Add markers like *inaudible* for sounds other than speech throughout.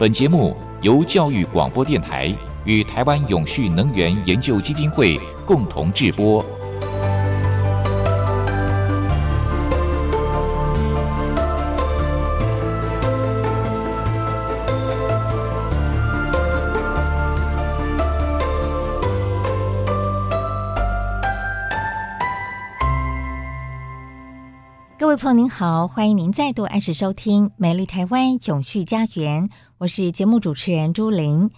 本节目由教育广播电台与台湾永续能源研究基金会共同制播。各位朋友您好，欢迎您再度按时收听《美丽台湾永续家园》，我是节目主持人朱琳。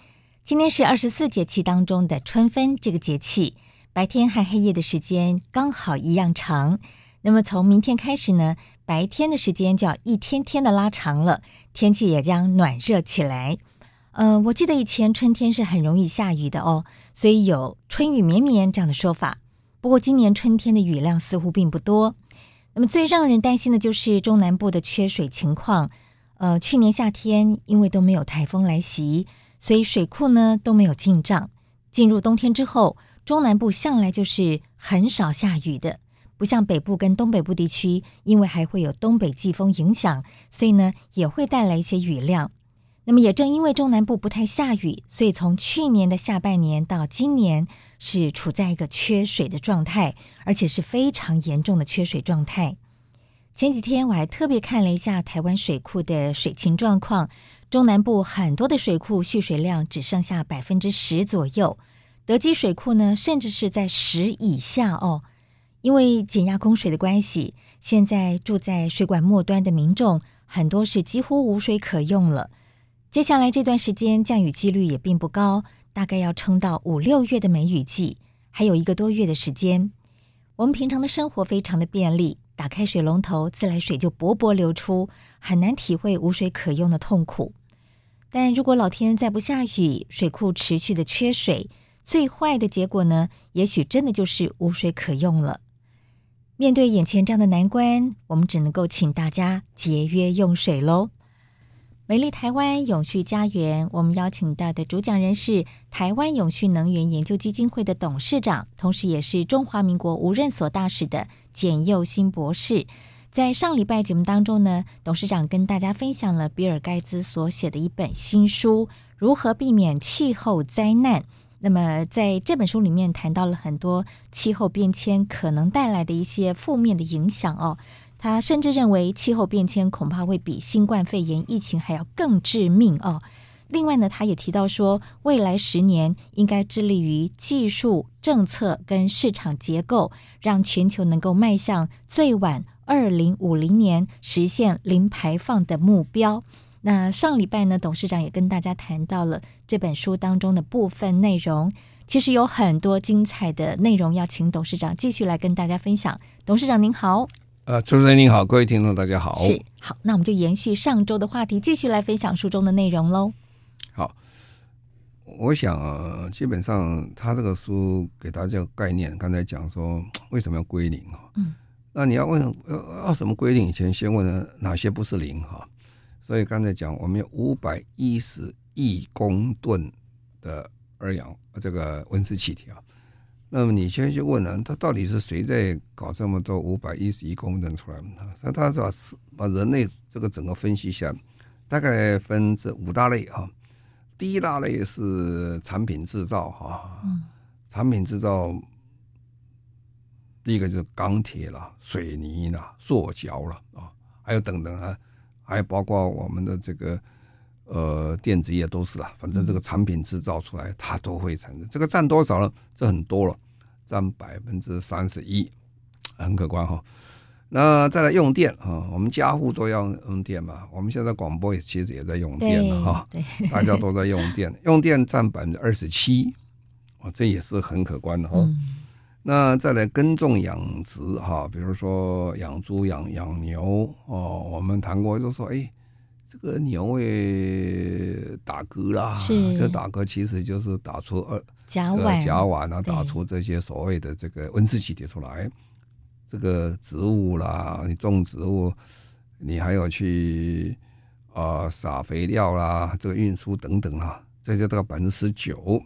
今天是二十四节气当中的春分这个节气，白天和黑夜的时间刚好一样长。那么从明天开始呢，白天的时间就要一天天的拉长了，天气也将暖热起来。呃，我记得以前春天是很容易下雨的哦，所以有“春雨绵绵”这样的说法。不过今年春天的雨量似乎并不多。那么最让人担心的就是中南部的缺水情况。呃，去年夏天因为都没有台风来袭，所以水库呢都没有进账。进入冬天之后，中南部向来就是很少下雨的，不像北部跟东北部地区，因为还会有东北季风影响，所以呢也会带来一些雨量。那么也正因为中南部不太下雨，所以从去年的下半年到今年是处在一个缺水的状态，而且是非常严重的缺水状态。前几天我还特别看了一下台湾水库的水情状况，中南部很多的水库蓄水量只剩下百分之十左右，德基水库呢甚至是在十以下哦。因为减压供水的关系，现在住在水管末端的民众很多是几乎无水可用了。接下来这段时间降雨几率也并不高，大概要撑到五六月的梅雨季，还有一个多月的时间。我们平常的生活非常的便利，打开水龙头，自来水就勃勃流出，很难体会无水可用的痛苦。但如果老天再不下雨，水库持续的缺水，最坏的结果呢，也许真的就是无水可用了。面对眼前这样的难关，我们只能够请大家节约用水喽。美丽台湾永续家园，我们邀请到的主讲人是台湾永续能源研究基金会的董事长，同时也是中华民国无任所大使的简又新博士。在上礼拜节目当中呢，董事长跟大家分享了比尔盖茨所写的一本新书《如何避免气候灾难》。那么在这本书里面谈到了很多气候变迁可能带来的一些负面的影响哦。他甚至认为，气候变迁恐怕会比新冠肺炎疫情还要更致命哦。另外呢，他也提到说，未来十年应该致力于技术、政策跟市场结构，让全球能够迈向最晚二零五零年实现零排放的目标。那上礼拜呢，董事长也跟大家谈到了这本书当中的部分内容，其实有很多精彩的内容要请董事长继续来跟大家分享。董事长您好。呃，主持人您好，各位听众大家好。是，好，那我们就延续上周的话题，继续来分享书中的内容喽。好，我想啊，基本上他这个书给大家个概念，刚才讲说 *tsk* 为什么要归零哈？嗯，那你要问要要什么归零以前，先问呢哪些不是零哈？所以刚才讲我们有五百一十亿公吨的二氧这个温室气体啊。那么你先去问呢，他到底是谁在搞这么多五百一十亿公吨出来？他他是把把人类这个整个分析一下，大概分这五大类哈。第一大类是产品制造哈，产品制造，第一个就是钢铁了、水泥了、塑胶了啊，还有等等啊，还有包括我们的这个呃电子业都是啊，反正这个产品制造出来它都会产生，这个占多少呢？这很多了。占百分之三十一，很可观哈。那再来用电啊，我们家户都要用电嘛。我们现在广播也其实也在用电了哈，大家都在用电，*laughs* 用电占百分之二十七，啊，这也是很可观的哈。那再来耕种养殖哈，比如说养猪养养牛哦，我们谈过就说，哎，这个牛会打嗝啦，是这打嗝其实就是打出二甲烷，甲烷啊，打出这些所谓的这个温室气体出来。这个植物啦，你种植物，你还有去啊、撒肥料啦，这个运输等等啊，这些都要百分之十九。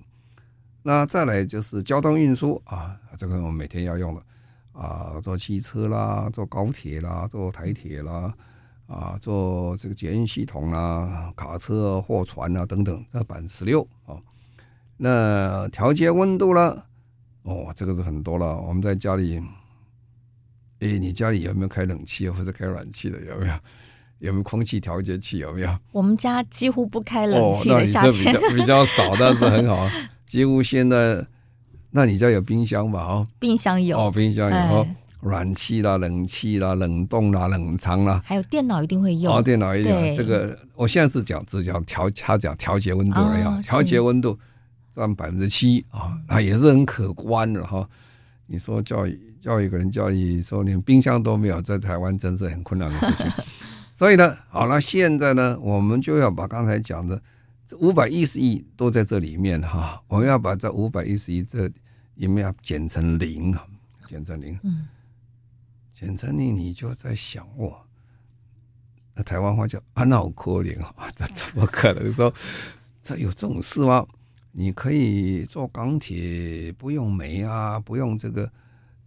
那再来就是交通运输啊，这个我们每天要用的啊，坐汽车啦，坐高铁啦，坐台铁啦。啊，做这个捷运系统啦，卡车、货船啊等等，这百分之十六啊。那调节温度了，哦，这个是很多了。我们在家里，哎，你家里有没有开冷气或者开暖气的？有没有？*laughs* 有没有空气调节器？有没有？我们家几乎不开冷气的，夏天比较比较少，但是很好。*laughs* 几乎现在，那你家有冰箱吧？哦，冰箱有，哦，冰箱有。哎暖气啦、冷气啦、冷冻啦、冷藏啦，还有电脑一定会用。哦，电脑一定要这个，我现在是讲只讲调，他讲调节温度而已。调节温度占百分之七啊，那也是很可观的哈。你说教育教育一个人教育说连冰箱都没有，在台湾真是很困难的事情。*laughs* 所以呢，好了，现在呢，我们就要把刚才讲的这五百一十亿都在这里面哈，我们要把这五百一十亿这里面要减成零啊，减成零。嗯。简称你你就在想我，那台湾话叫“安脑可怜”啊，*laughs* 这怎么可能说这有这种事吗？你可以做钢铁，不用煤啊，不用这个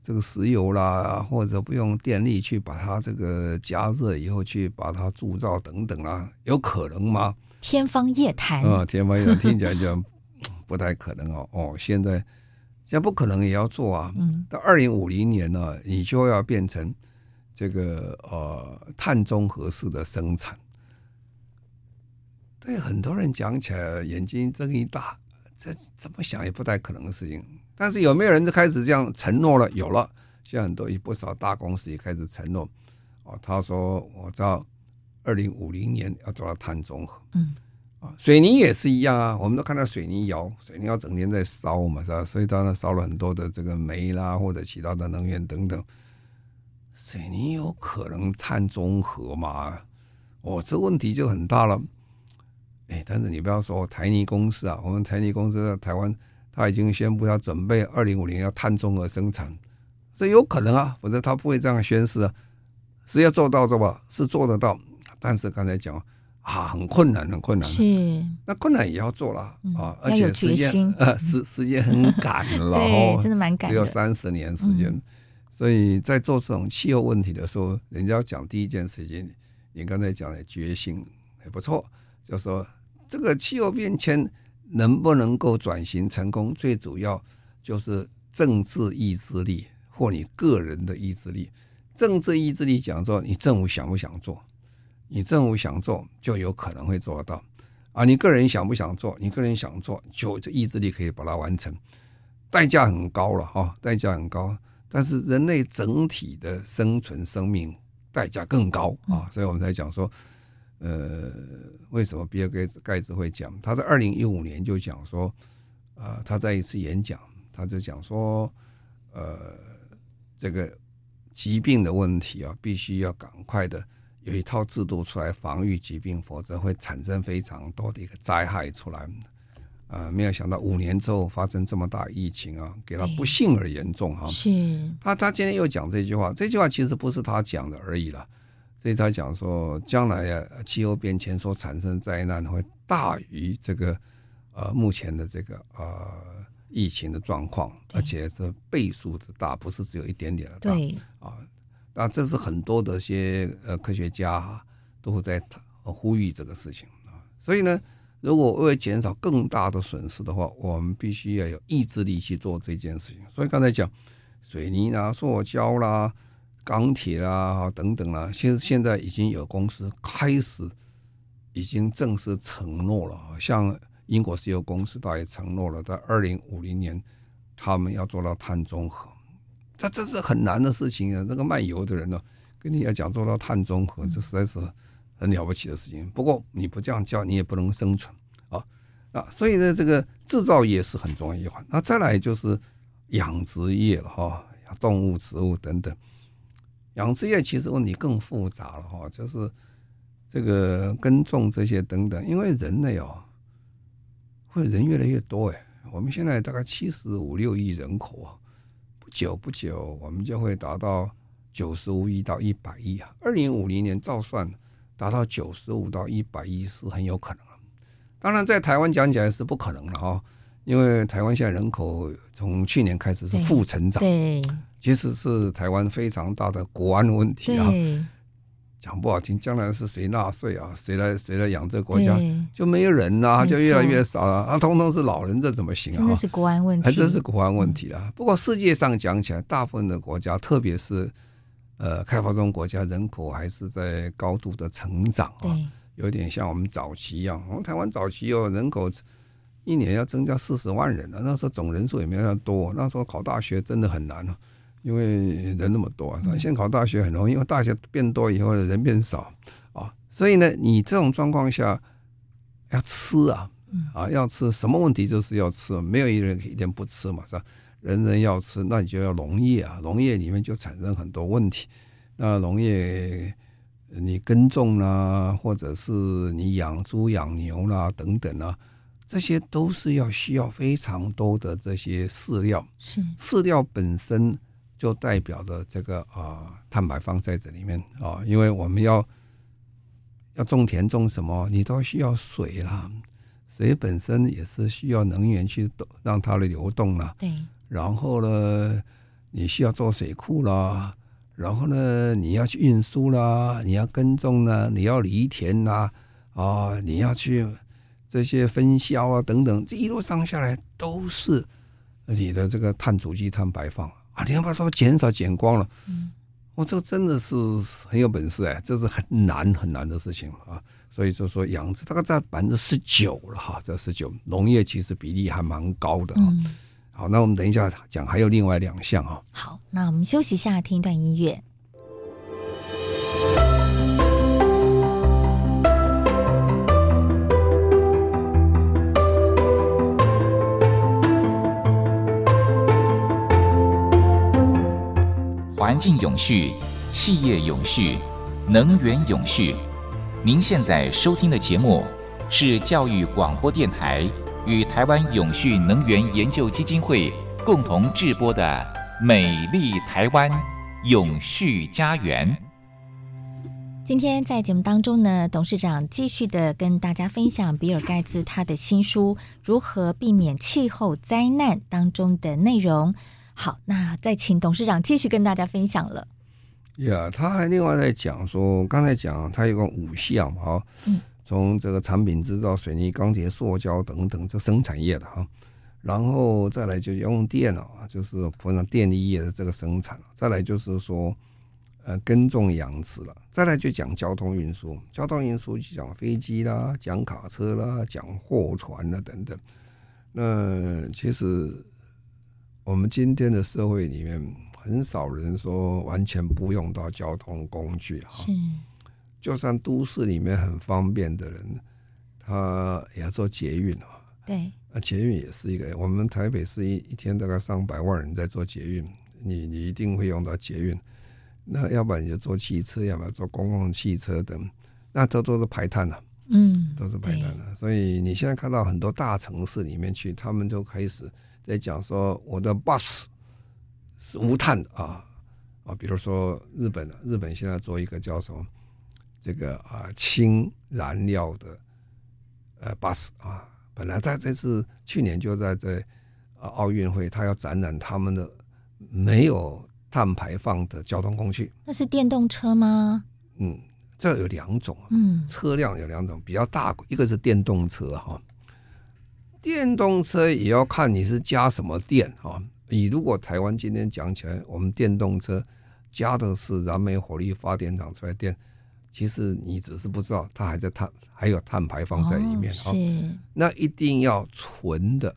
这个石油啦，或者不用电力去把它这个加热以后去把它铸造等等啊，有可能吗？天方夜谭啊，天方夜谭听起来就不太可能哦。哦，现在。现在不可能也要做啊！到二零五零年呢，你就要变成这个呃碳中和式的生产。对很多人讲起来眼睛睁一大，这怎么想也不太可能的事情。但是有没有人就开始这样承诺了？有了，现在很多不少大公司也开始承诺。哦，他说我到二零五零年要做到碳中和。嗯。啊，水泥也是一样啊，我们都看到水泥窑，水泥窑整天在烧嘛，是吧？所以当然烧了很多的这个煤啦，或者其他的能源等等。水泥有可能碳中和吗？哦，这问题就很大了。哎，但是你不要说台泥公司啊，我们台泥公司在台湾，他已经宣布要准备二零五零要碳中和生产，这有可能啊，否则他不会这样宣誓啊。是要做到这吧？是做得到，但是刚才讲。啊，很困难，很困难。是，那困难也要做了啊，而且时间 *laughs* 呃时时间很赶了，*laughs* 对，真的蛮赶，只有三十年时间。所以在做这种气候问题的时候，人家要讲第一件事情，你刚才讲的决心也不错，就说这个气候变迁能不能够转型成功，最主要就是政治意志力或你个人的意志力。政治意志力讲说，你政府想不想做？你政府想做，就有可能会做得到，啊，你个人想不想做？你个人想做，就这意志力可以把它完成，代价很高了哈，代价很高。但是人类整体的生存生命代价更高啊，所以我们才讲说，呃，为什么比尔盖茨盖茨会讲？他在二零一五年就讲说，呃，他在一次演讲，他就讲说，呃，这个疾病的问题啊，必须要赶快的。有一套制度出来防御疾病，否则会产生非常多的一个灾害出来。啊、呃，没有想到五年之后发生这么大疫情啊，给他不幸而严重哈。是他，他今天又讲这句话，这句话其实不是他讲的而已了。所以他讲说，将来啊，气候变迁所产生灾难会大于这个呃目前的这个呃疫情的状况，而且是倍数之大，不是只有一点点的大对啊。那这是很多的一些呃科学家都在呼吁这个事情啊，所以呢，如果为了减少更大的损失的话，我们必须要有意志力去做这件事情。所以刚才讲水泥啦、塑胶啦、钢铁啦等等啦，现现在已经有公司开始已经正式承诺了，像英国石油公司，倒也承诺了，在二零五零年他们要做到碳中和。这这是很难的事情啊！那个卖油的人呢，跟你要讲做到碳中和，这实在是很了不起的事情。不过你不这样叫，你也不能生存啊！啊，所以呢，这个制造业是很重要一环。那再来就是养殖业了哈，动物、植物等等。养殖业其实问题更复杂了哈，就是这个耕种这些等等，因为人类哦，会人越来越多哎，我们现在大概七十五六亿人口啊，不久不久我们就会达到九十五亿到一百亿啊，二零五零年照算达到九十五到一百亿是很有可能。当然，在台湾讲起来是不可能了哈，因为台湾现在人口从去年开始是负成长，对，其实是台湾非常大的国安问题啊。讲不好听，将来是谁纳税啊？谁来谁来养这个国家？就没有人啊，就越来越少了啊！通通是老人，这怎么行啊？这是国安问题，还真是国安问题啊。不过世界上讲起来，大部分的国家，特别是呃开发中国家，人口还是在高度的成长啊。有点像我们早期一样，我们台湾早期哦人口一年要增加四十万人啊，那时候总人数也没有那么多，那时候考大学真的很难，因为人那么多。现在考大学很容易，因为大学变多以后人变少啊，所以呢，你这种状况下要吃啊，啊要吃什么问题就是要吃，没有一人一天不吃嘛，是吧？人人要吃，那你就要农业啊，农业里面就产生很多问题，那农业。你耕种啦，或者是你养猪养牛啦，等等啊，这些都是要需要非常多的这些饲料。是饲料本身就代表的这个啊碳排放在这里面啊，因为我们要要种田种什么，你都需要水啦，水本身也是需要能源去让它的流动啦。对，然后呢，你需要做水库啦。然后呢，你要去运输啦，你要耕种啦，你要犁田啦，啊，你要去这些分销啊等等，这一路上下来都是你的这个碳足迹、碳排放啊，你要把它减少减光了。嗯，我这个真的是很有本事哎，这是很难很难的事情啊。所以就说养殖大概在百分之十九了哈，这十九农业其实比例还蛮高的啊。嗯好，那我们等一下讲，还有另外两项啊。好，那我们休息一下，听一段音乐。环境永续，企业永续，能源永续。您现在收听的节目是教育广播电台。与台湾永续能源研究基金会共同制播的《美丽台湾永续家园》。今天在节目当中呢，董事长继续的跟大家分享比尔盖茨他的新书《如何避免气候灾难》当中的内容。好，那再请董事长继续跟大家分享了。呀，他还另外在讲说，刚才讲他有个五项哈。嗯从这个产品制造、水泥、钢铁、塑胶等等这生产业的哈，然后再来就用电了啊，就是普通电力业的这个生产，再来就是说呃耕种养殖了，再来就讲交通运输，交通运输就讲飞机啦、讲卡车啦、讲货船啦等等。那其实我们今天的社会里面，很少人说完全不用到交通工具哈。就算都市里面很方便的人，他也要做捷运啊。对，啊，捷运也是一个。我们台北市一一天大概上百万人在做捷运，你你一定会用到捷运。那要不然你就坐汽车，要不然坐公共汽车等，那这都是排碳了。嗯，都是排碳的。所以你现在看到很多大城市里面去，他们就开始在讲说，我的 bus 是无碳的啊啊，比如说日本，日本现在做一个叫什么？这个啊，氢燃料的呃 bus 啊，本来在这次去年就在这啊奥运会，他要展览他们的没有碳排放的交通工具。那是电动车吗？嗯，这有两种，嗯，车辆有两种，比较大，一个是电动车哈，电动车也要看你是加什么电哈。你如果台湾今天讲起来，我们电动车加的是燃煤火力发电厂出来电。其实你只是不知道，它还在碳，还有碳排放在里面。哦，是。那一定要纯的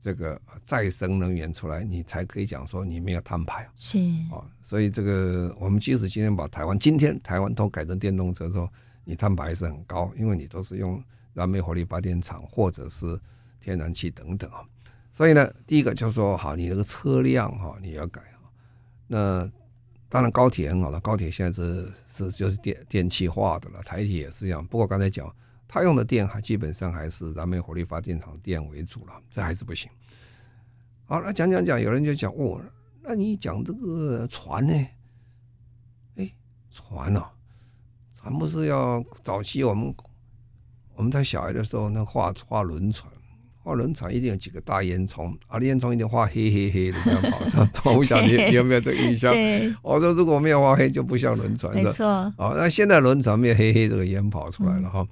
这个再生能源出来，你才可以讲说你没有碳排。是。啊，所以这个我们即使今天把台湾今天台湾都改成电动车之后，你碳排还是很高，因为你都是用燃煤火力发电厂或者是天然气等等啊。所以呢，第一个就是说，好，你那个车辆哈，你要改。那当然高铁很好了，高铁现在是是就是电电气化的了，台铁也是一样。不过刚才讲，它用的电还基本上还是燃煤火力发电厂电为主了，这还是不行。好，那讲讲讲，有人就讲哦，那你讲这个船呢？哎，船啊，船不是要早期我们我们在小孩的时候，那画画轮船。画轮船一定有几个大烟囱，啊，烟囱一定画黑黑黑的这样跑上。我不晓得你，你有没有这个印象？我说如果没有画黑，就不像轮船。没错。哦，那现在轮船没有黑黑这个烟跑出来了哈。嗯、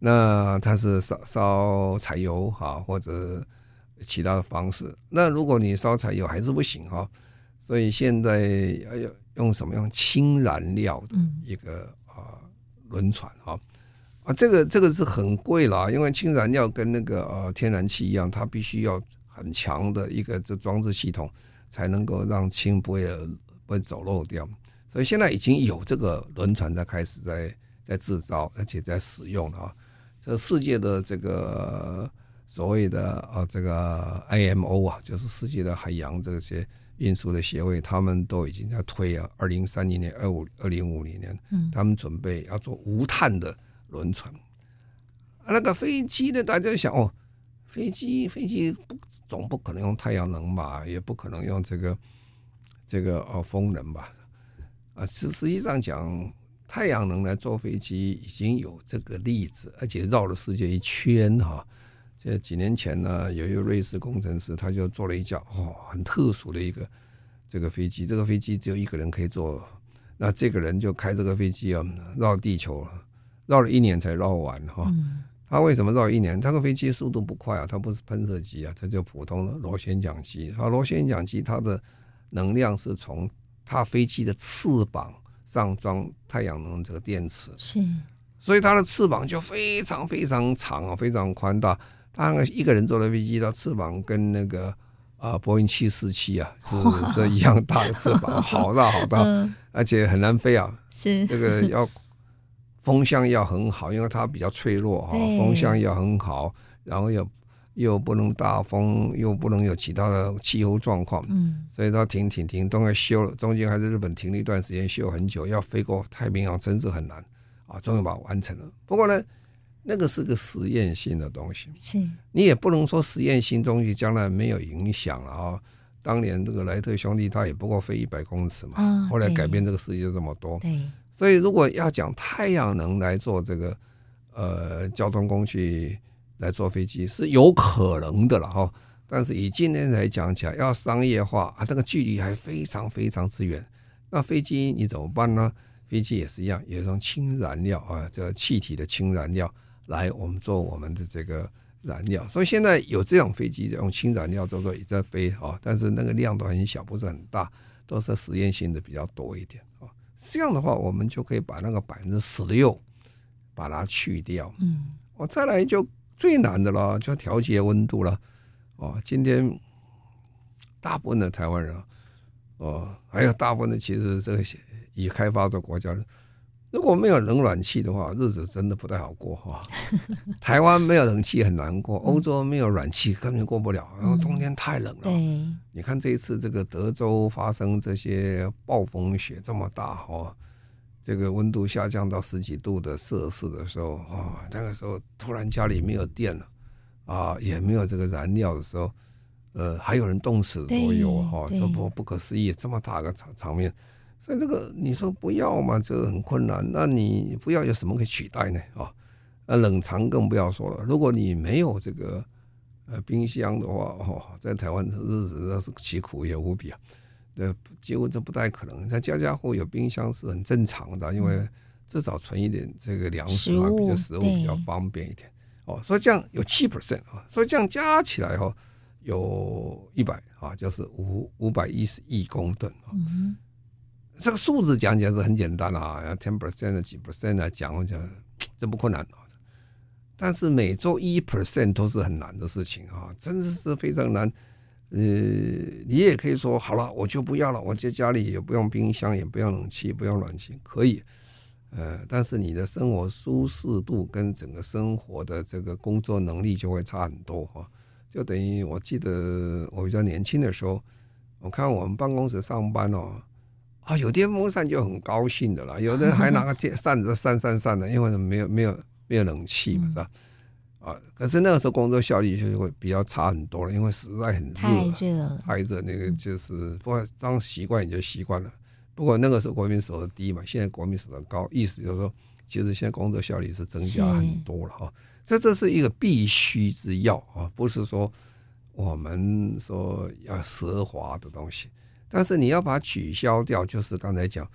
那它是烧烧柴油哈，或者其他的方式。那如果你烧柴油还是不行哈，所以现在要用什么样氢燃料的一个啊轮船哈。啊，这个这个是很贵啦，因为氢燃料跟那个呃天然气一样，它必须要很强的一个这装置系统，才能够让氢不会不会走漏掉。所以现在已经有这个轮船在开始在在制造，而且在使用了啊。这世界的这个所谓的啊这个 IMO 啊，就是世界的海洋这些运输的协会，他们都已经在推啊，二零三零年、二五二零五零年，嗯，他们准备要做无碳的。轮船，啊，那个飞机呢？大家想哦，飞机飞机不总不可能用太阳能吧，也不可能用这个这个哦风能吧？啊，实实际上讲，太阳能来坐飞机已经有这个例子，而且绕了世界一圈哈。这几年前呢，有一个瑞士工程师，他就做了一架哦很特殊的一个这个飞机，这个飞机只有一个人可以坐，那这个人就开这个飞机啊绕地球。绕了一年才绕完哈，它为什么绕一年？他个飞机速度不快啊，它不是喷射机啊，它就普通的螺旋桨机。它，螺旋桨机它的能量是从它飞机的翅膀上装太阳能这个电池，是，所以它的翅膀就非常非常长啊，非常宽大。他一个人坐的飞机，它翅膀跟那个啊波音七四七啊是 *laughs* 是一样大的翅膀，好大好大，而且很难飞啊，是这个要。风向要很好，因为它比较脆弱哈。风向要很好，然后又又不能大风，又不能有其他的气候状况。嗯，所以它停停停都要修了，中间还是日本停了一段时间，修很久，要飞过太平洋真是很难啊！终于把它完成了。不过呢，那个是个实验性的东西，是你也不能说实验性东西将来没有影响了啊。当年这个莱特兄弟他也不过飞一百公尺嘛，哦、后来改变这个世界这么多。对。所以，如果要讲太阳能来做这个呃交通工具来坐飞机是有可能的了哈，但是以今天来讲起来，要商业化啊，这个距离还非常非常之远。那飞机你怎么办呢？飞机也是一样，有一种氢燃料啊，这气体的氢燃料来我们做我们的这个燃料。所以现在有这种飞机用氢燃料做做也在飞啊，但是那个量都很小，不是很大，都是实验性的比较多一点。这样的话，我们就可以把那个百分之十六把它去掉。嗯，我再来就最难的了，就调节温度了。哦，今天大部分的台湾人，哦，还有大部分的其实这个已开发的国家。如果没有冷暖气的话，日子真的不太好过哈。*laughs* 台湾没有冷气很难过，欧洲没有暖气根本过不了，然后冬天太冷了。对，你看这一次这个德州发生这些暴风雪这么大哈，这个温度下降到十几度的摄氏的时候啊，那个时候突然家里没有电了啊，也没有这个燃料的时候，呃，还有人冻死都有哈，这不不可思议，这么大个场场面。所以这个你说不要嘛，这个很困难。那你不要有什么可以取代呢？啊，呃，冷藏更不要说了。如果你没有这个呃冰箱的话，哦，在台湾的日子那是其苦也无比啊。呃，几乎这不太可能。在家家户有冰箱是很正常的，因为至少存一点这个粮食嘛，比较食物比较方便一点。哦，所以这样有七 percent 啊，所以这样加起来哈，有一百啊，就是五五百一十亿公吨啊。嗯这个数字讲起来是很简单的啊，要 ten percent 几 percent 来讲，我 *tsk* 讲这不困难啊。但是每周一 percent 都是很难的事情啊，真的是非常难。呃，你也可以说好了，我就不要了，我在家里也不用冰箱，也不用冷气，不用暖气，可以。呃，但是你的生活舒适度跟整个生活的这个工作能力就会差很多哈。就等于我记得我比较年轻的时候，我看我们办公室上班哦。啊，有电风扇就很高兴的啦，有的人 *laughs* 还拿个电扇子扇扇扇的，因为没有没有没有冷气嘛，是吧？啊，可是那个时候工作效率就会比较差很多了，因为实在很热，太热了，太热，那个就是不过当习惯也就习惯了。不过那个时候国民所得低嘛，现在国民所得高，意思就是说，其实现在工作效率是增加很多了哈。这这是一个必须之要啊，不是说我们说要奢华的东西。但是你要把它取消掉，就是刚才讲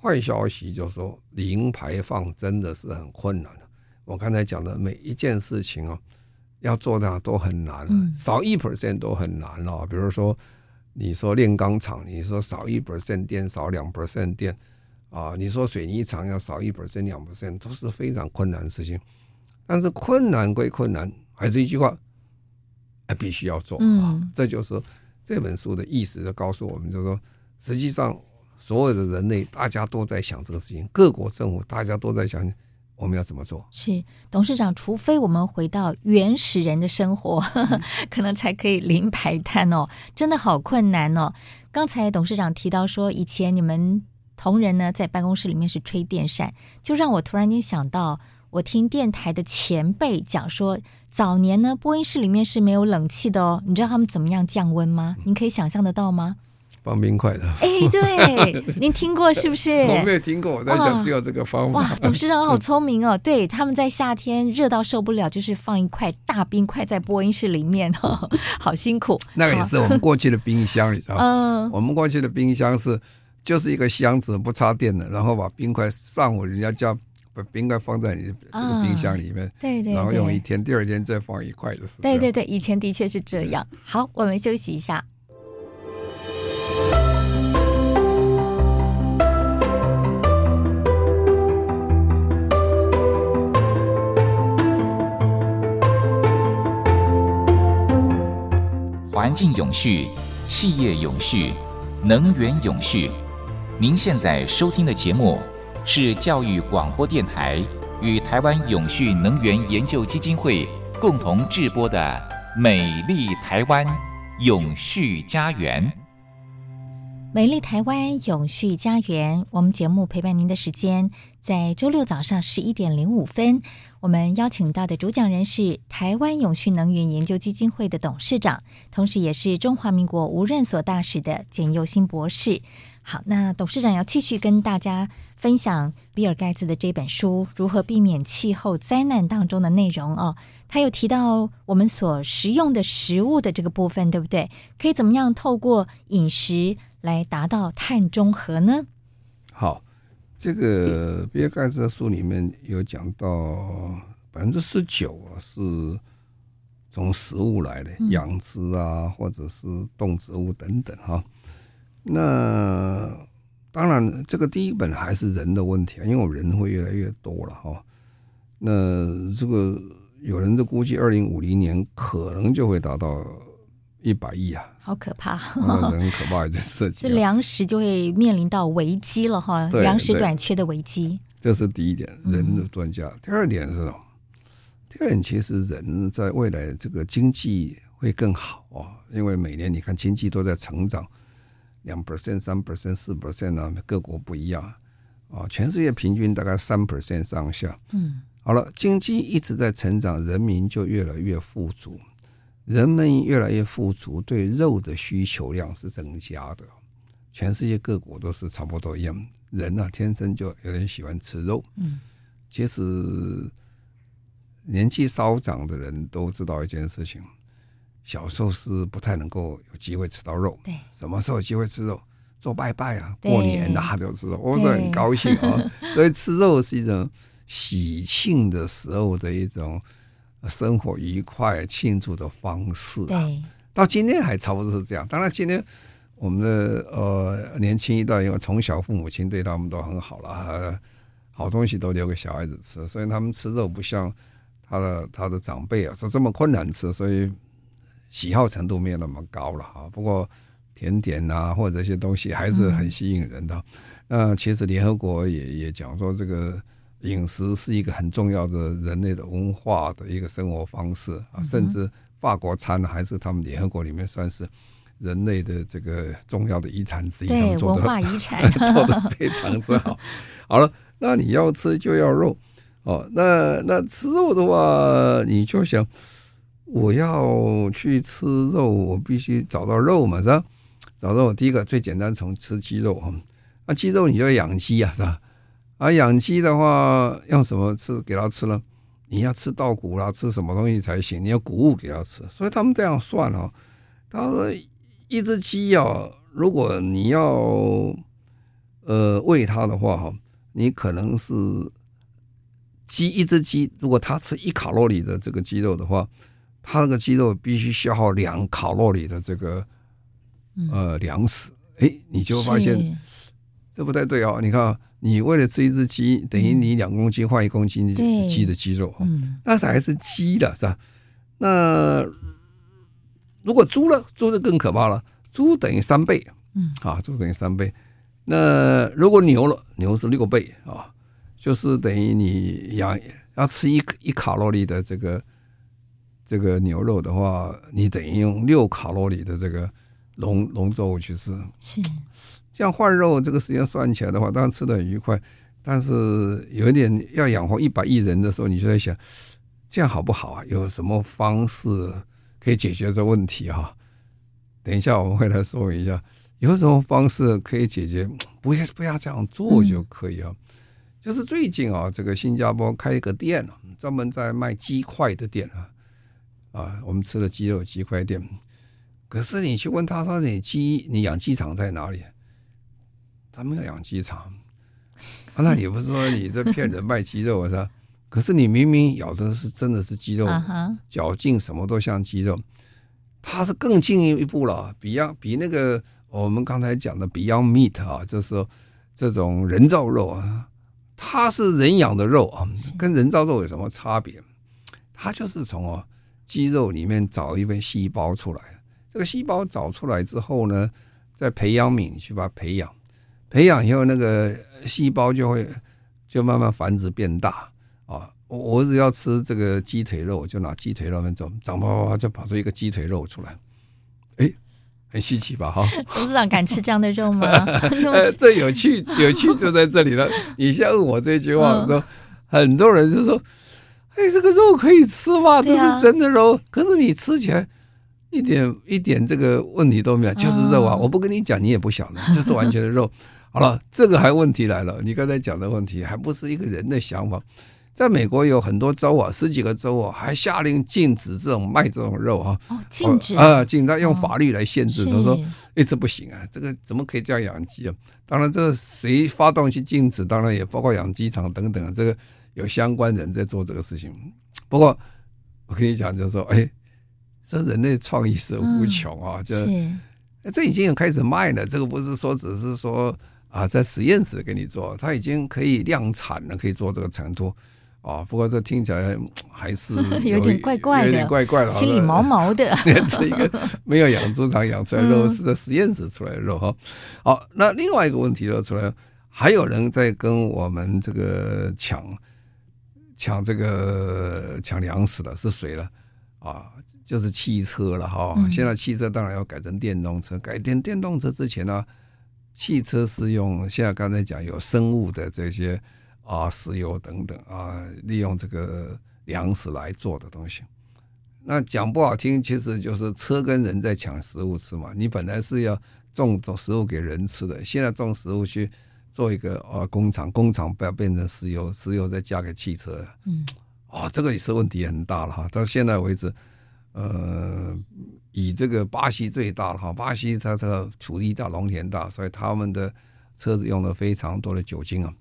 坏消息，就是说零排放真的是很困难的。我刚才讲的每一件事情哦，要做到都很难，少一 percent 都很难了。比如说你说炼钢厂，你说少一 percent 电，少两 percent 电啊，你说水泥厂要少一 percent 两 percent 都是非常困难的事情。但是困难归困难，还是一句话，还必须要做啊。这就是。这本书的意思就告诉我们，就是说，实际上所有的人类大家都在想这个事情，各国政府大家都在想我们要怎么做。是董事长，除非我们回到原始人的生活，*laughs* 可能才可以零排碳哦，真的好困难哦。刚才董事长提到说，以前你们同仁呢在办公室里面是吹电扇，就让我突然间想到。我听电台的前辈讲说，早年呢，播音室里面是没有冷气的哦。你知道他们怎么样降温吗？您可以想象得到吗？放冰块的。哎，对，您听过是不是？*laughs* 我没有听过，我在想只有这个方法。哇，董事长好聪明哦！*laughs* 对，他们在夏天热到受不了，就是放一块大冰块在播音室里面哦，*laughs* 好辛苦。那个也是我们过去的冰箱，你知道吗？嗯，我们过去的冰箱是就是一个箱子不插电的，然后把冰块上午人家叫。把冰块放在你这个冰箱里面，啊、对，对对，然后用一天，第二天再放一块的是。对对对，以前的确是这样。好，我们休息一下。环境永续，企业永续，能源永续。您现在收听的节目。是教育广播电台与台湾永续能源研究基金会共同制播的《美丽台湾永续家园》。美丽台湾永续家园，我们节目陪伴您的时间在周六早上十一点零五分。我们邀请到的主讲人是台湾永续能源研究基金会的董事长，同时也是中华民国无任所大使的简佑新博士。好，那董事长要继续跟大家分享比尔盖茨的这本书《如何避免气候灾难》当中的内容哦。他有提到我们所食用的食物的这个部分，对不对？可以怎么样透过饮食来达到碳中和呢？好，这个比尔盖茨的书里面有讲到百分之十九啊是从食物来的，养殖啊，或者是动植物等等哈。那当然，这个第一本还是人的问题啊，因为我们人会越来越多了哈。那这个有人就估计，二零五零年可能就会达到一百亿啊，好可怕！很可怕，*laughs* 就是这粮食就会面临到危机了哈，粮食短缺的危机。这是第一点，人的专家。第二点是什么？第二点，其实人在未来这个经济会更好啊，因为每年你看经济都在成长。两 percent、三 percent、四 percent 啊，各国不一样啊，全世界平均大概三 percent 上下。嗯，好了，经济一直在成长，人民就越来越富足。人们越来越富足，对肉的需求量是增加的。全世界各国都是差不多一样，人啊，天生就有人喜欢吃肉。嗯，其实年纪稍长的人都知道一件事情。小时候是不太能够有机会吃到肉，对，什么时候有机会吃肉？做拜拜啊，过年啊就吃肉，我是很高兴啊。*laughs* 所以吃肉是一种喜庆的时候的一种生活愉快庆祝的方式啊。到今天还差不多是这样。当然，今天我们的呃年轻一代，因为从小父母亲对他们都很好了，好东西都留给小孩子吃，所以他们吃肉不像他的他的长辈啊，说这么困难吃，所以。喜好程度没有那么高了哈，不过甜点啊或者这些东西还是很吸引人的。嗯、那其实联合国也也讲说，这个饮食是一个很重要的人类的文化的一个生活方式啊，甚至法国餐还是他们联合国里面算是人类的这个重要的遗产之一，对，文化遗产 *laughs* 做的非常之好。*laughs* 好了，那你要吃就要肉哦。那那吃肉的话，你就想我要去吃肉，我必须找到肉嘛，是吧？找到第一个最简单，从吃鸡肉哈。那鸡肉你就要养鸡啊，是吧？啊，养鸡的话用什么吃给它吃呢？你要吃稻谷啦，吃什么东西才行？你要谷物给它吃。所以他们这样算哦，他说一只鸡啊，如果你要呃喂它的话哈。你可能是鸡一只鸡，如果它吃一卡路里的这个鸡肉的话，它那个鸡肉必须消耗两卡路里的这个呃粮食。哎，你就发现这不太对哦。你看，你为了吃一只鸡，等于你两公斤换一公斤鸡的鸡肉，那是还是鸡的是吧？那如果猪了，猪就更可怕了，猪等于三倍，嗯，啊，猪等于三倍。那如果牛了，牛是六倍啊，就是等于你养要吃一一卡路里的这个这个牛肉的话，你等于用六卡路里的这个农农作物去吃。是，这样换肉这个时间算起来的话，当然吃得很愉快，但是有一点要养活一百亿人的时候，你就在想，这样好不好啊？有什么方式可以解决这问题哈？等一下我们会来说一下。有什么方式可以解决？不要不要这样做就可以啊。就是最近啊，这个新加坡开一个店，专门在卖鸡块的店啊。啊，我们吃的鸡肉鸡块店。可是你去问他说：“你鸡，你养鸡场在哪里？”他们要养鸡场。啊，那你不是说你这骗人卖鸡肉是吧？*laughs* 可是你明明咬的是真的是鸡肉，嚼劲什么都像鸡肉。它是更进一步了，比样比那个。我们刚才讲的 Beyond Meat 啊，就是这种人造肉啊，它是人养的肉啊，跟人造肉有什么差别？它就是从啊鸡肉里面找一份细胞出来，这个细胞找出来之后呢，再培养皿去把它培养，培养以后那个细胞就会就慢慢繁殖变大啊。我只要吃这个鸡腿肉，就拿鸡腿肉那种长啪啪就跑出一个鸡腿肉出来。哎很稀奇吧？哈，董事长敢吃这样的肉吗？这有趣，有趣就在这里了。你先问我这句话的时候，很多人就说：“哎，这个肉可以吃吗？这是真的肉？可是你吃起来一点一点这个问题都没有，就是肉啊！我不跟你讲，你也不晓得，这是完全的肉。好了，这个还问题来了，你刚才讲的问题还不是一个人的想法。”在美国有很多州啊，十几个州啊，还下令禁止这种卖这种肉哈。哦，禁止啊，禁止用法律来限制。他说：“哎，这不行啊，这个怎么可以这样养鸡啊？”当然，这个谁发动去禁止，当然也包括养鸡场等等啊，这个有相关人在做这个事情。不过我跟你讲，就是说，哎，这人类创意是无穷啊，就这已经有开始卖了。这个不是说只是说啊，在实验室给你做，它已经可以量产了，可以做这个程度。啊，不过这听起来还是 *laughs* 有，有点怪怪的，有点怪怪的，心里毛毛的。*laughs* 这一个没有养猪场养出来的肉，是在实验室出来的肉哈。好，那另外一个问题就出来，还有人在跟我们这个抢抢这个抢粮食的是谁了？啊，就是汽车了哈。现在汽车当然要改成电动车，改电电动车之前呢，汽车是用现在刚才讲有生物的这些。啊，石油等等啊，利用这个粮食来做的东西，那讲不好听，其实就是车跟人在抢食物吃嘛。你本来是要种种食物给人吃的，现在种食物去做一个啊工厂，工厂不要变成石油，石油再加给汽车，嗯，啊，这个也是问题很大了哈。到现在为止，呃，以这个巴西最大了哈，巴西它这个土地大，农田大，所以他们的车子用了非常多的酒精啊。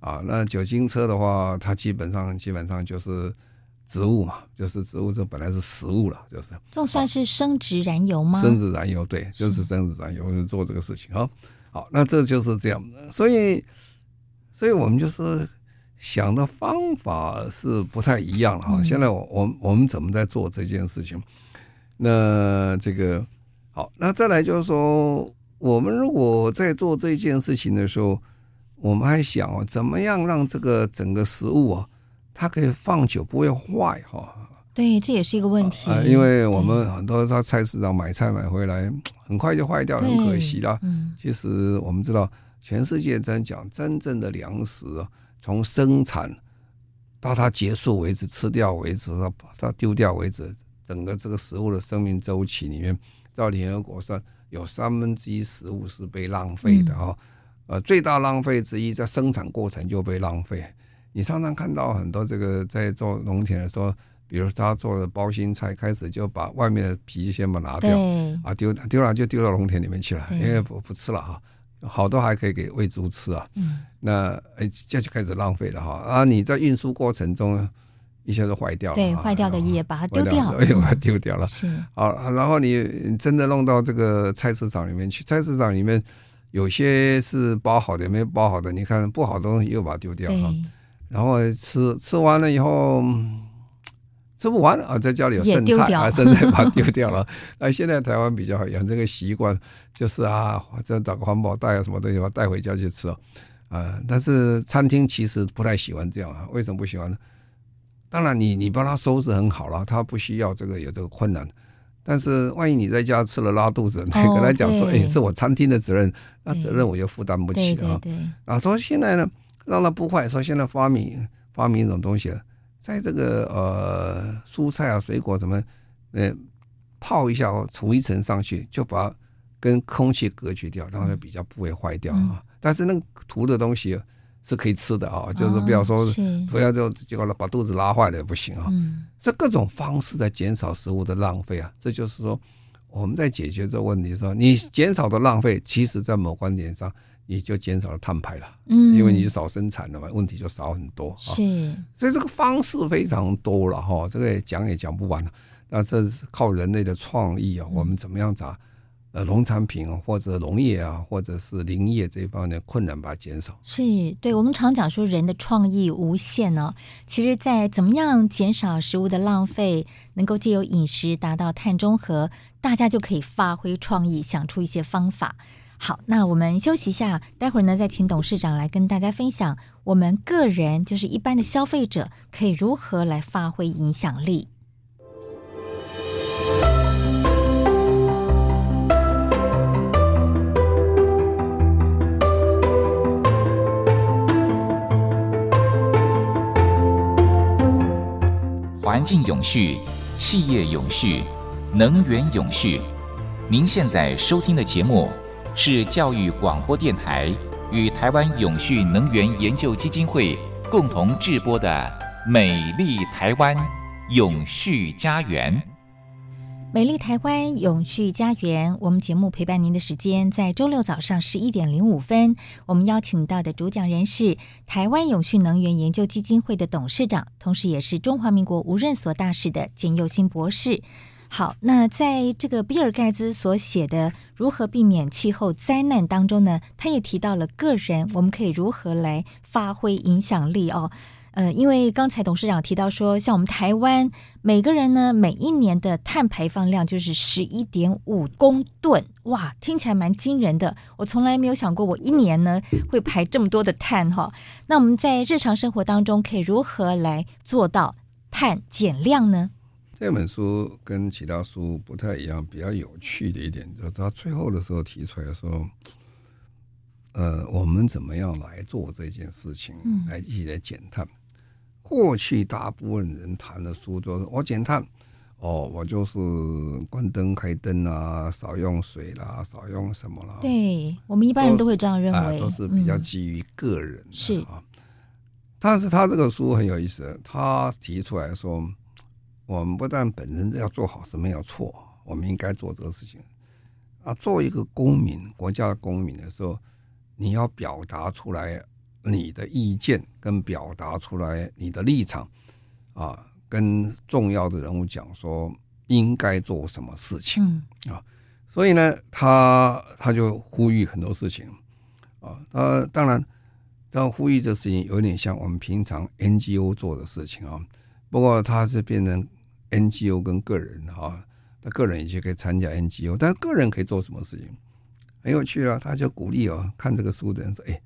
啊，那酒精车的话，它基本上基本上就是植物嘛，就是植物，这本来是食物了，就是这算是生殖燃油吗？生殖燃油，对，就是生殖燃油是做这个事情啊。好，那这就是这样的，所以，所以我们就是想的方法是不太一样了哈。现在我我我们怎么在做这件事情？那这个好，那再来就是说，我们如果在做这件事情的时候。我们还想哦，怎么样让这个整个食物啊，它可以放久不会坏哈？对，这也是一个问题。啊，因为我们很多到菜市场买菜买回来，很快就坏掉，很可惜了。嗯，其实我们知道，全世界在讲真正的粮食，从生产到它结束为止，吃掉为止，到到丢掉为止，整个这个食物的生命周期里面，照联合国算，有三分之一食物是被浪费的啊。呃，最大浪费之一在生产过程就被浪费。你常常看到很多这个在做农田的时候。比如他做的包心菜，开始就把外面的皮先把拿掉，啊丢丢了就丢到农田里面去了，因为不不吃了哈，好多还可以给喂猪吃啊。嗯，那哎这就开始浪费了哈。啊，你在运输过程中一下子坏掉了，对，坏掉的也把它丢掉，哎，*laughs* 把它丢掉了。是啊，然后你真的弄到这个菜市场里面去，菜市场里面有些是包好的，没包好的，你看不好的东西又把它丢掉哈。然后吃吃完了以后。吃不完啊，在家里有剩菜啊，剩菜把它丢掉了。*laughs* 那现在台湾比较好养这个习惯，就是啊，这找个环保袋啊，什么东西把它带回家去吃啊。啊但是餐厅其实不太喜欢这样啊，为什么不喜欢呢？当然你，你你帮他收拾很好了，他不需要这个有这个困难。但是万一你在家吃了拉肚子，你跟他讲说，哎，是我餐厅的责任，那责任我就负担不起啊。啊，说现在呢，让他不坏，说现在发明发明一种东西。在这个呃蔬菜啊水果什么呃泡一下哦，涂一层上去，就把跟空气隔绝掉，然后比较不会坏掉啊。但是那个涂的东西是可以吃的啊，就是不要说涂了就结果把肚子拉坏了也不行啊。这各种方式在减少食物的浪费啊，这就是说我们在解决这个问题的时候，你减少的浪费，其实在某观点上。你就减少了碳排了，嗯，因为你少生产了嘛，问题就少很多。是，所以这个方式非常多了哈，这个也讲也讲不完了。那这是靠人类的创意啊，我们怎么样把呃农产品或者农业啊，或者是林业这一方面的困难把它减少？是，对，我们常讲说人的创意无限呢。其实，在怎么样减少食物的浪费，能够借由饮食达到碳中和，大家就可以发挥创意，想出一些方法。好，那我们休息一下，待会儿呢再请董事长来跟大家分享，我们个人就是一般的消费者可以如何来发挥影响力。环境永续，企业永续，能源永续。您现在收听的节目。是教育广播电台与台湾永续能源研究基金会共同制播的《美丽台湾永续家园》。美丽台湾永续家园，我们节目陪伴您的时间在周六早上十一点零五分。我们邀请到的主讲人是台湾永续能源研究基金会的董事长，同时也是中华民国无任所大使的简佑新博士。好，那在这个比尔盖茨所写的《如何避免气候灾难》当中呢，他也提到了个人我们可以如何来发挥影响力哦。呃，因为刚才董事长提到说，像我们台湾每个人呢，每一年的碳排放量就是十一点五公吨，哇，听起来蛮惊人的。我从来没有想过，我一年呢会排这么多的碳哈。那我们在日常生活当中可以如何来做到碳减量呢？这本书跟其他书不太一样，比较有趣的一点就是，他最后的时候提出来说，呃，我们怎么样来做这件事情，来一起来减碳。嗯、过去大部分人谈的书都是我减碳，哦，我就是关灯开灯啊，少用水啦，少用什么啦。对，我们一般人都会这样认为，都是比较基于个人、嗯、是啊。但是他这个书很有意思，他提出来说。我们不但本身要做好是没有错，我们应该做这个事情啊。作为一个公民，国家的公民的时候，你要表达出来你的意见，跟表达出来你的立场啊，跟重要的人物讲说应该做什么事情啊。所以呢，他他就呼吁很多事情啊。他当然，这样呼吁这事情有点像我们平常 NGO 做的事情啊。不过他是变成。NGO 跟个人哈，他个人也可以参加 NGO，但是个人可以做什么事情？很有趣啊！他就鼓励哦，看这个书的人说：“哎，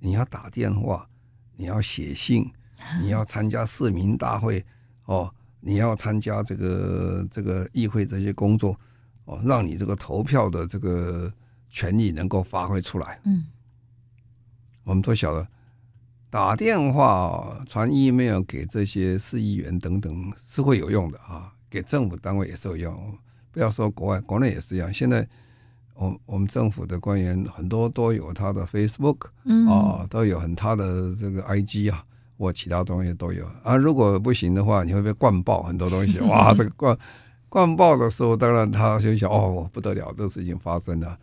你要打电话，你要写信，你要参加市民大会哦，你要参加这个这个议会这些工作哦，让你这个投票的这个权利能够发挥出来。嗯，我们都晓得。打电话、传 email 给这些市议员等等是会有用的啊，给政府单位也是有用。不要说国外，国内也是一样。现在，我我们政府的官员很多都有他的 Facebook，嗯啊，都有很他的这个 IG 啊，或其他东西都有啊。如果不行的话，你会被灌爆很多东西。*laughs* 哇，这个灌灌爆的时候，当然他就想哦，不得了，这个事情发生了，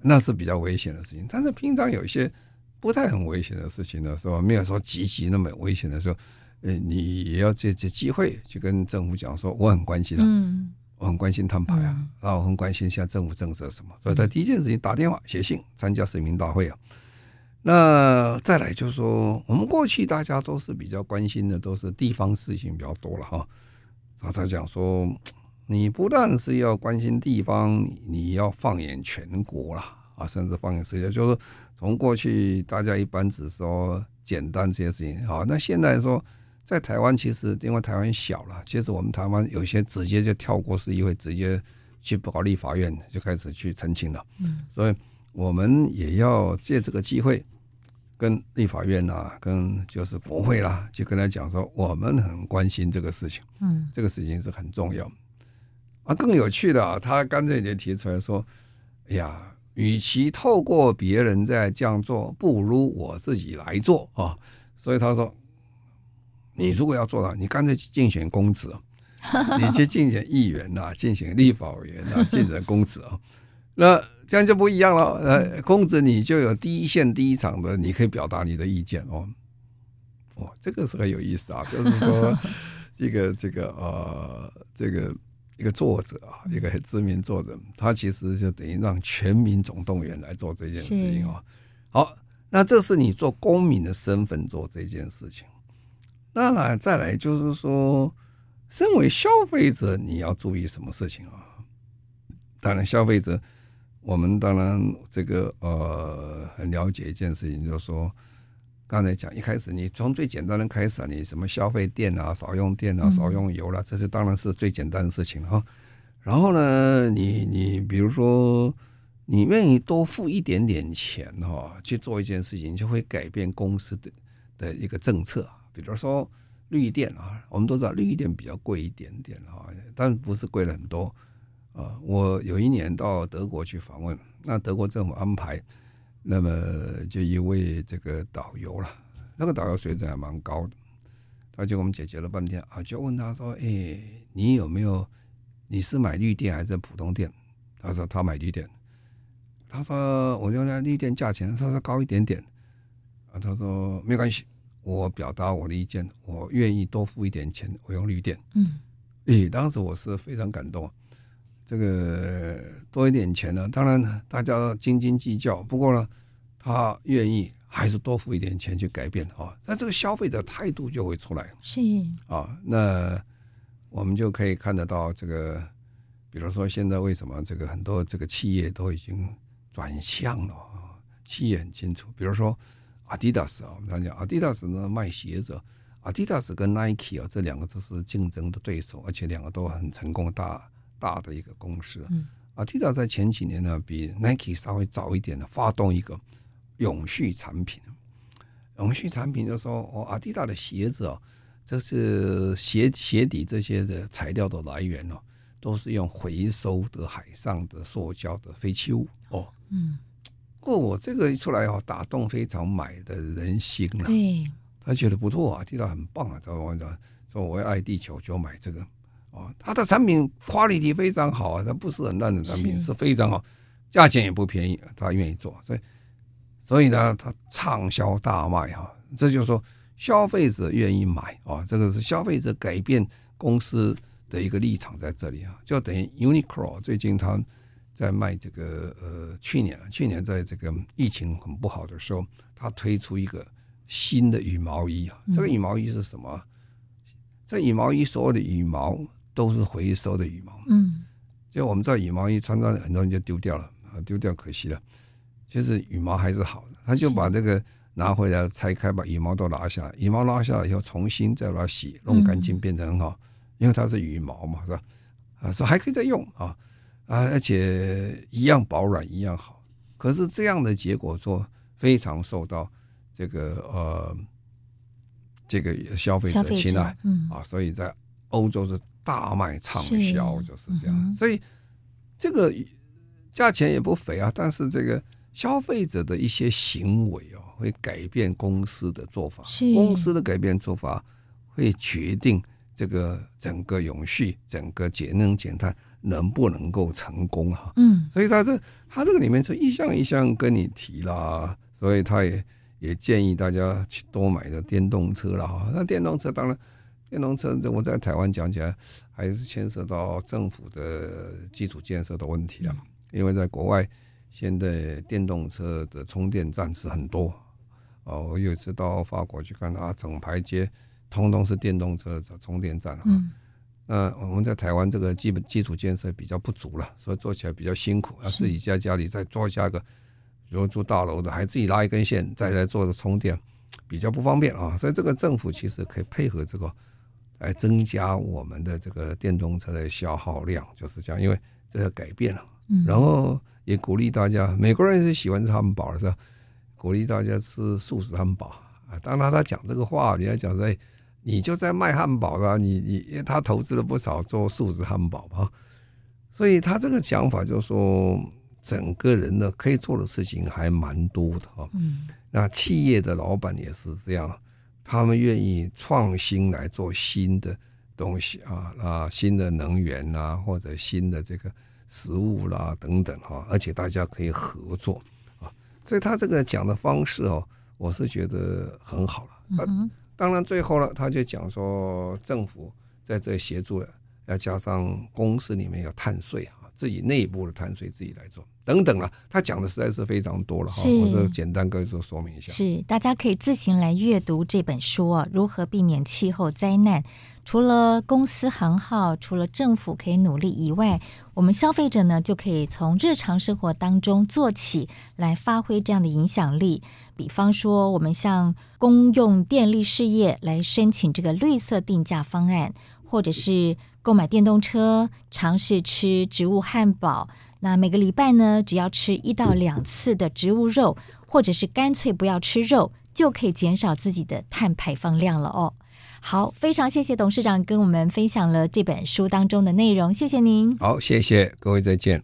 那是比较危险的事情。但是平常有一些。不太很危险的事情的时候，没有说积极其那么危险的时候，呃，你也要借这机会去跟政府讲说，我很关心他，嗯，我很关心摊牌啊，然后我很关心现在政府政策什么，所以他第一件事情打电话、写信、参加市民大会啊。那再来就是说，我们过去大家都是比较关心的，都是地方事情比较多了哈。他在讲说，你不但是要关心地方，你要放眼全国了啊，甚至放眼世界，就是。从过去大家一般只说简单这些事情，啊，那现在说在台湾，其实因为台湾小了，其实我们台湾有些直接就跳过市议会，直接去保立法院就开始去澄清了。嗯，所以我们也要借这个机会跟立法院啊，跟就是国会啦，就跟他讲说，我们很关心这个事情。嗯，这个事情是很重要。啊，更有趣的啊，他干脆就提出来说，哎呀。与其透过别人在这样做，不如我自己来做啊！所以他说：“你如果要做到，你干脆去竞选公职，*laughs* 你去竞选议员呐，竞选立法委员呐，竞选公职啊。那这样就不一样了。呃，公职你就有第一线、第一场的，你可以表达你的意见哦。哦，这个是很有意思啊，就是说，*laughs* 这个这个呃，这个。”一个作者啊，一个很知名作者，他其实就等于让全民总动员来做这件事情啊。好，那这是你做公民的身份做这件事情。那来再来就是说，身为消费者，你要注意什么事情啊？当然，消费者，我们当然这个呃很了解一件事情，就是说。刚才讲一开始，你从最简单的开始啊，你什么消费电啊，少用电啊，少用油了，这是当然是最简单的事情哈。然后呢，你你比如说，你愿意多付一点点钱哈，去做一件事情，就会改变公司的的一个政策。比如说绿电啊，我们都知道绿电比较贵一点点哈，但不是贵了很多啊。我有一年到德国去访问，那德国政府安排。那么就一位这个导游了，那个导游水准还蛮高的，他就给我们解决了半天啊，就问他说：“哎，你有没有？你是买绿电还是普通电？”他说他买绿电。他说我用那绿电价钱稍稍高一点点啊，他说没关系，我表达我的意见，我愿意多付一点钱，我用绿电。嗯，诶，当时我是非常感动。这个多一点钱呢，当然大家斤斤计较。不过呢，他愿意还是多付一点钱去改变啊。那这个消费者态度就会出来。是啊，那我们就可以看得到这个，比如说现在为什么这个很多这个企业都已经转向了啊？企业很清楚，比如说阿迪达斯啊，我们讲讲阿迪达斯呢卖鞋子，阿迪达斯跟 Nike 啊这两个都是竞争的对手，而且两个都很成功大。大的一个公司，嗯，阿迪达在前几年呢，比 Nike 稍微早一点呢发动一个永续产品。永续产品的时候，哦，阿迪达的鞋子哦，这是鞋鞋底这些的材料的来源哦，都是用回收的海上的塑胶的废弃物。哦，嗯，哦，这个一出来哦，打动非常买的人心了，对，他觉得不错啊，阿迪达很棒啊，他说说我要爱地球，就买这个。哦，它的产品 quality 非常好啊，它不是很烂的产品，是非常好，价钱也不便宜，他愿意做，所以所以呢，它畅销大卖哈。这就是说，消费者愿意买啊，这个是消费者改变公司的一个立场在这里啊，就等于 Uniqlo 最近他在卖这个呃，去年去年在这个疫情很不好的时候，他推出一个新的羽毛衣啊，这个羽毛衣是什么？这羽毛衣所有的羽毛。都是回收的羽毛，嗯，就我们知道羽毛衣穿上很多人就丢掉了啊，丢掉可惜了。其实羽毛还是好的，他就把这个拿回来拆开，把羽毛都拿下来，羽毛拿下来以后重新再把它洗，弄干净，变成很好因为它是羽毛嘛，是吧？啊，说还可以再用啊啊，而且一样保暖，一样好。可是这样的结果说非常受到这个呃这个消费者青睐，嗯啊，所以在欧洲是大卖畅销，就是这样。嗯、所以这个价钱也不菲啊，但是这个消费者的一些行为哦，会改变公司的做法，公司的改变做法会决定。这个整个永续、整个节能减碳能不能够成功哈？嗯，所以他这他这个里面是一项一项跟你提啦，所以他也也建议大家去多买的电动车了哈。那电动车当然，电动车这我在台湾讲起来还是牵涉到政府的基础建设的问题啊，因为在国外现在电动车的充电站是很多。哦，我有一次到法国去看啊，整排街。通通是电动车的充电站啊，嗯、那我们在台湾这个基本基础建设比较不足了，所以做起来比较辛苦，要自己在家里再做下个，比如住大楼的还自己拉一根线再来做个充电，比较不方便啊。所以这个政府其实可以配合这个来增加我们的这个电动车的消耗量，就是这样，因为这个改变了，然后也鼓励大家，美国人是喜欢吃汉堡的是吧？鼓励大家吃素食汉堡啊。当然他讲这个话，你要讲在。你就在卖汉堡啦，你你他投资了不少做素食汉堡啊，所以他这个想法就是说，整个人呢可以做的事情还蛮多的哈。嗯，那企业的老板也是这样，他们愿意创新来做新的东西啊啊，新的能源呐，或者新的这个食物啦等等哈，而且大家可以合作啊，所以他这个讲的方式哦，我是觉得很好了。嗯当然，最后呢，他就讲说，政府在这协助，要加上公司里面有碳税啊，自己内部的碳税自己来做，等等了。他讲的实在是非常多了哈，我这简单跟你说说明一下。是，大家可以自行来阅读这本书啊，如何避免气候灾难。除了公司行号，除了政府可以努力以外，我们消费者呢就可以从日常生活当中做起来，发挥这样的影响力。比方说，我们向公用电力事业来申请这个绿色定价方案，或者是购买电动车，尝试吃植物汉堡。那每个礼拜呢，只要吃一到两次的植物肉，或者是干脆不要吃肉，就可以减少自己的碳排放量了哦。好，非常谢谢董事长跟我们分享了这本书当中的内容，谢谢您。好，谢谢各位，再见。